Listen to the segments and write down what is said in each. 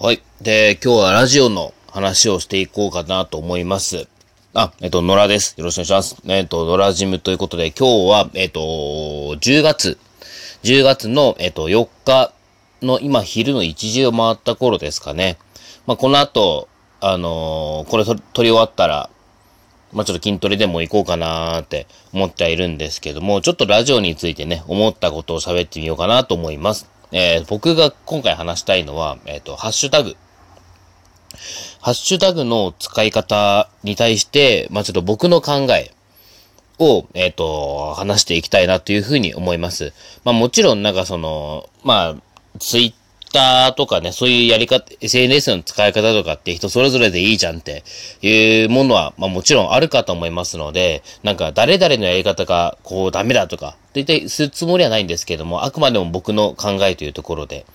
はい。で、今日はラジオの話をしていこうかなと思います。あ、えっと、野良です。よろしくお願いします。えっと、野良ジムということで、今日は、えっと、10月、10月の、えっと、4日の今昼の1時を回った頃ですかね。まあ、この後、あのー、これ撮り終わったら、まあ、ちょっと筋トレでも行こうかなーって思ってはいるんですけども、ちょっとラジオについてね、思ったことを喋ってみようかなと思います。えー、僕が今回話したいのは、えっ、ー、と、ハッシュタグ。ハッシュタグの使い方に対して、まあ、ちょっと僕の考えを、えっ、ー、と、話していきたいなというふうに思います。まあ、もちろんなんかその、まあ、ツイッターとかね、そういうやり方、SNS の使い方とかって人それぞれでいいじゃんっていうものは、まあもちろんあるかと思いますので、なんか誰々のやり方がこうダメだとか、って言ってするつもりはないんですけども、あくまでも僕の考えというところで、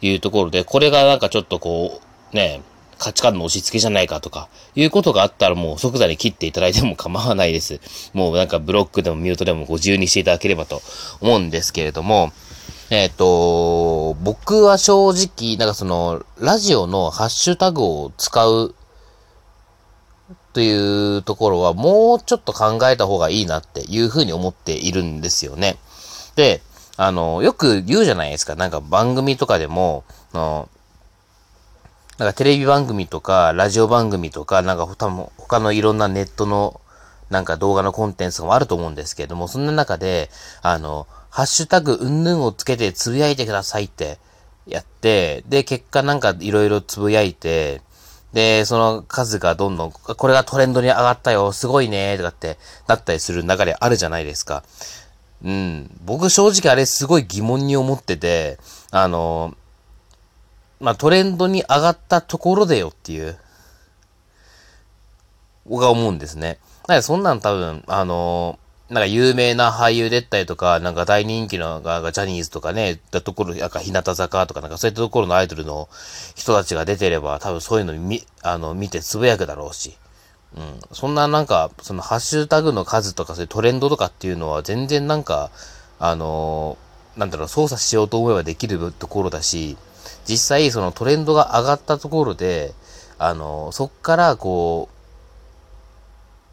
いうところで、これがなんかちょっとこう、ね、価値観の押し付けじゃないかとか、いうことがあったらもう即座に切っていただいても構わないです。もうなんかブロックでもミュートでもご自由にしていただければと思うんですけれども、えっ、ー、と、僕は正直、なんかその、ラジオのハッシュタグを使うというところはもうちょっと考えた方がいいなっていうふうに思っているんですよね。で、あの、よく言うじゃないですか。なんか番組とかでも、のなんかテレビ番組とか、ラジオ番組とか、なんか他のいろんなネットのなんか動画のコンテンツもあると思うんですけれども、そんな中で、あの、ハッシュタグうんぬんをつけてつぶやいてくださいってやって、で、結果なんかいろいろつぶやいて、で、その数がどんどん、これがトレンドに上がったよ、すごいね、とかってなったりする流れあるじゃないですか。うん。僕正直あれすごい疑問に思ってて、あの、まあ、トレンドに上がったところでよっていう、僕は思うんですね。だからそんなん多分、あのなんか有名な俳優でったりとか、なんか大人気のがジャニーズとかね、だところ、なんか日向坂とかなんかそういったところのアイドルの人たちが出てれば、多分そういうの見、あの、見てつぶやくだろうし。うん。そんななんか、そのハッシュタグの数とかそういうトレンドとかっていうのは全然なんか、あのなんだろう、操作しようと思えばできるところだし、実際そのトレンドが上がったところで、あのそっからこう、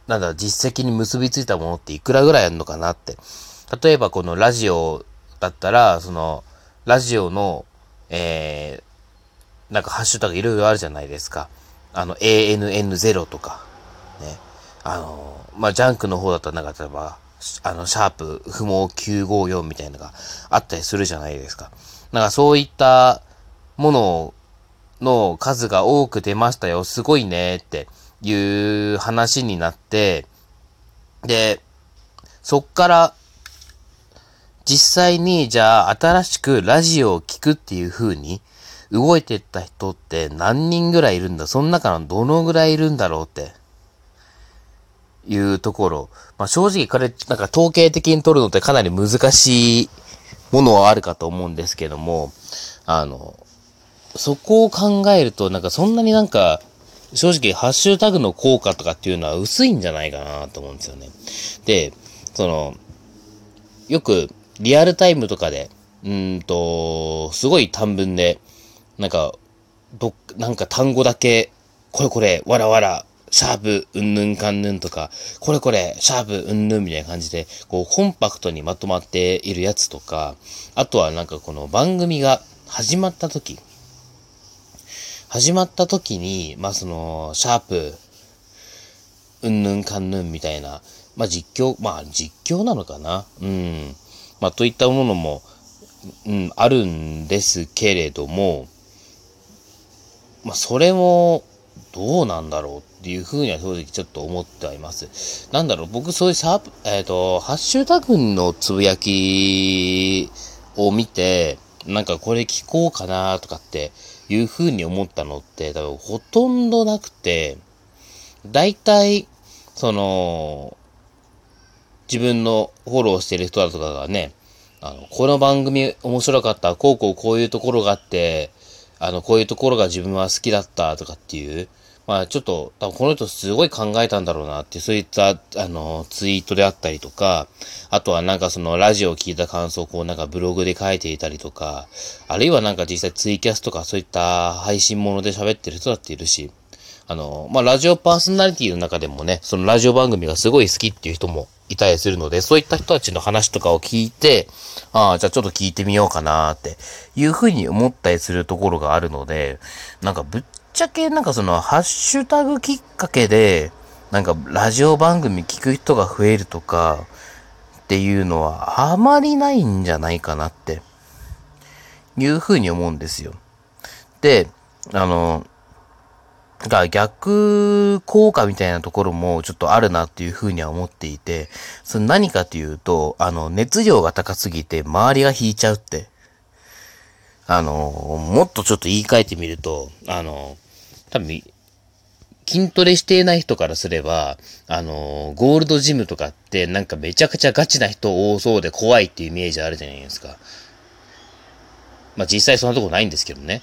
なんだ、実績に結びついたものっていくらぐらいあるのかなって。例えばこのラジオだったら、その、ラジオの、えー、なんかハッシュタグいろいろあるじゃないですか。あの、ANN0 とか、ね。あの、まあ、ジャンクの方だったらなんか例えば、あの、シャープ、不毛954みたいなのがあったりするじゃないですか。なんかそういったものの数が多く出ましたよ。すごいねっていう話になって、で、そっから、実際に、じゃあ、新しくラジオを聴くっていう風に、動いてった人って何人ぐらいいるんだ？その中のどのぐらいいるんだろうって、いうところ。まあ、正直これ、なんか統計的に取るのってかなり難しいものはあるかと思うんですけども、あの、そこを考えると、なんかそんなになんか、正直ハッシュタグの効果とかっていうのは薄いんじゃないかなと思うんですよね。で、その、よくリアルタイムとかで、うんと、すごい短文で、なんか、ど、なんか単語だけ、これこれ、わらわら、シャープ、うんぬんかんぬんとか、これこれ、シャープ、うんぬんみたいな感じで、こう、コンパクトにまとまっているやつとか、あとはなんかこの番組が始まった時、始まった時に、まあ、その、シャープ、うんぬんかんぬんみたいな、まあ、実況、まあ、実況なのかな？うん。まあ、といったものも、うん、あるんですけれども、まあ、それも、どうなんだろうっていうふうには正直ちょっと思ってはいます。なんだろう、僕そういうシャープ、えっ、ー、と、ハッシュタグのつぶやきを見て、なんかこれ聞こうかなとかっていう風に思ったのって多分ほとんどなくて、大体、その、自分のフォローしてる人だとかがね、あの、この番組面白かった、こうこうこういうところがあって、あの、こういうところが自分は好きだったとかっていう、まあちょっと、多分この人すごい考えたんだろうなって、そういった、あの、ツイートであったりとか、あとはなんかそのラジオを聞いた感想をこうなんかブログで書いていたりとか、あるいはなんか実際ツイキャスとかそういった配信もので喋ってる人だっているし、あの、まあラジオパーソナリティの中でもね、そのラジオ番組がすごい好きっていう人もいたりするので、そういった人たちの話とかを聞いて、ああ、じゃあちょっと聞いてみようかなっていうふうに思ったりするところがあるので、なんかぶっっちゃけなんかそのハッシュタグきっかけで、なんかラジオ番組聞く人が増えるとかっていうのはあまりないんじゃないかなっていうふうに思うんですよ。で、あの、が逆効果みたいなところもちょっとあるなっていうふうには思っていて、その何かというと、あの、熱量が高すぎて周りが引いちゃうって。あの、もっとちょっと言い換えてみると、あの、多分、筋トレしていない人からすれば、あの、ゴールドジムとかってなんかめちゃくちゃガチな人多そうで怖いっていうイメージあるじゃないですか。まあ実際そんなとこないんですけどね。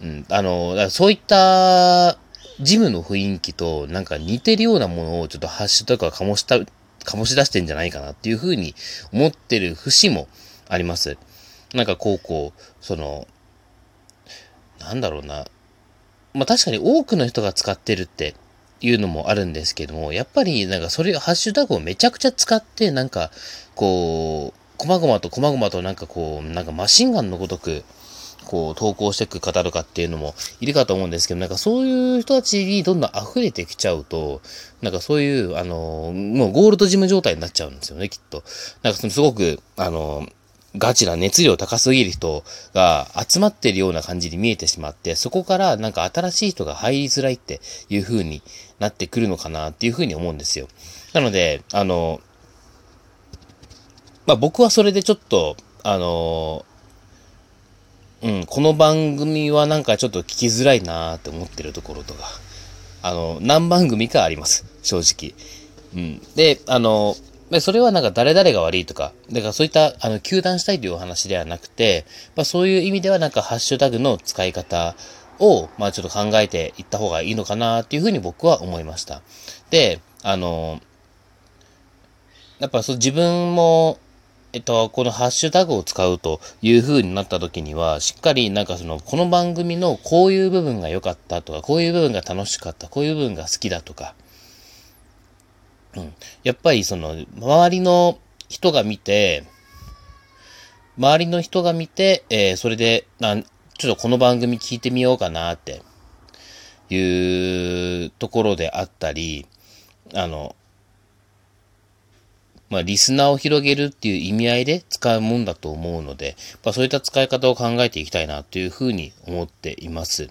うん。あの、そういったジムの雰囲気となんか似てるようなものをちょっとハッシュタグは醸した、醸し出してんじゃないかなっていうふうに思ってる節もあります。なんかこうこう、その、なんだろうな。まあ確かに多くの人が使ってるっていうのもあるんですけども、やっぱりなんかそれ、ハッシュタグをめちゃくちゃ使って、なんか、こう、こまごまとこまごまとなんかこう、なんかマシンガンのごとく、こう、投稿していく方とかっていうのもいるかと思うんですけど、なんかそういう人たちにどんどん溢れてきちゃうと、なんかそういう、あの、もうゴールドジム状態になっちゃうんですよね、きっと。なんかそのすごく、あの、ガチな熱量高すぎる人が集まってるような感じに見えてしまって、そこからなんか新しい人が入りづらいっていう風になってくるのかなっていう風に思うんですよ。なので、あの、まあ、僕はそれでちょっと、あの、うん、この番組はなんかちょっと聞きづらいなーって思ってるところとか、あの、何番組かあります。正直。うん。で、あの、で、それはなんか誰々が悪いとか、だからそういった、あの、休断したいというお話ではなくて、まあそういう意味ではなんかハッシュタグの使い方を、まあちょっと考えていった方がいいのかなっていうふうに僕は思いました。で、あの、やっぱそう自分も、えっと、このハッシュタグを使うという風になった時には、しっかりなんかその、この番組のこういう部分が良かったとか、こういう部分が楽しかった、こういう部分が好きだとか、うん。やっぱりその、周りの人が見て、周りの人が見て、えー、それで、なちょっとこの番組聞いてみようかなっていうところであったり、あの、まあ、リスナーを広げるっていう意味合いで使うもんだと思うので、まあ、そういった使い方を考えていきたいなというふうに思っています。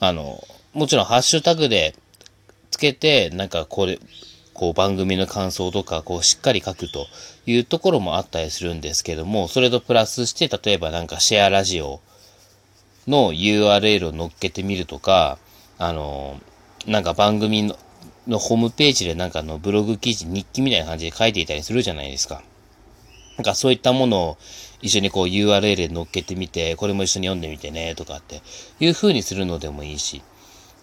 あの、もちろんハッシュタグでつけて、なんかこれ、こう番組の感想とか、こうしっかり書くというところもあったりするんですけども、それとプラスして、例えばなんかシェアラジオの URL を載っけてみるとか、あの、なんか番組ののホームページでなんかのブログ記事、日記みたいな感じで書いていたりするじゃないですか。なんかそういったものを一緒にこう URL で載っけてみて、これも一緒に読んでみてね、とかっていう風にするのでもいいし。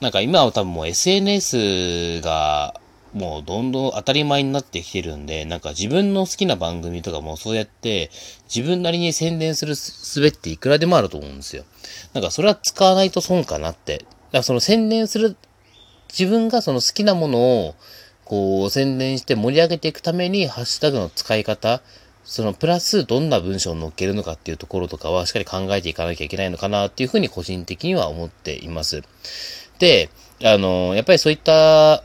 なんか今は多分もう SNS がもうどんどん当たり前になってきてるんで、なんか自分の好きな番組とかもそうやって自分なりに宣伝する術っていくらでもあると思うんですよ。なんかそれは使わないと損かなって。だからその宣伝する、自分がその好きなものをこう宣伝して盛り上げていくためにハッシュタグの使い方、そのプラスどんな文章を載っけるのかっていうところとかはしっかり考えていかなきゃいけないのかなっていうふうに個人的には思っています。で、あの、やっぱりそういった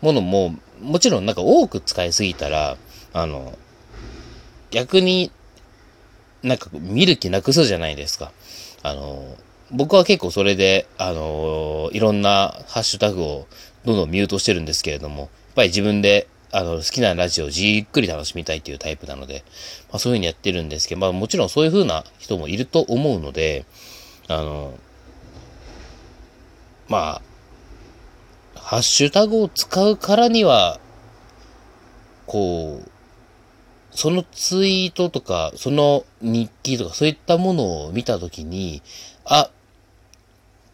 ものも、もちろんなんか多く使いすぎたら、あの、逆になんか見る気なくすじゃないですか。あの、僕は結構それで、あの、いろんなハッシュタグをどんどんミュートしてるんですけれども、やっぱり自分で、あの、好きなラジオをじっくり楽しみたいっていうタイプなので、まあそういう風にやってるんですけど、まあもちろんそういう風な人もいると思うので、あの、まあ、ハッシュタグを使うからには、こう、そのツイートとか、その日記とか、そういったものを見たときに、あ、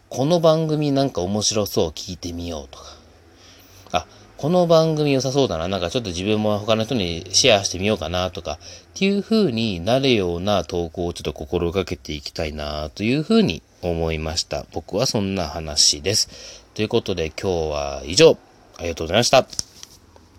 この番組なんか面白そう聞いてみようとか、あ、この番組良さそうだな、なんかちょっと自分も他の人にシェアしてみようかなとか、っていう風になるような投稿をちょっと心がけていきたいなという風に思いました。僕はそんな話です。ということで今日は以上。ありがとうございました。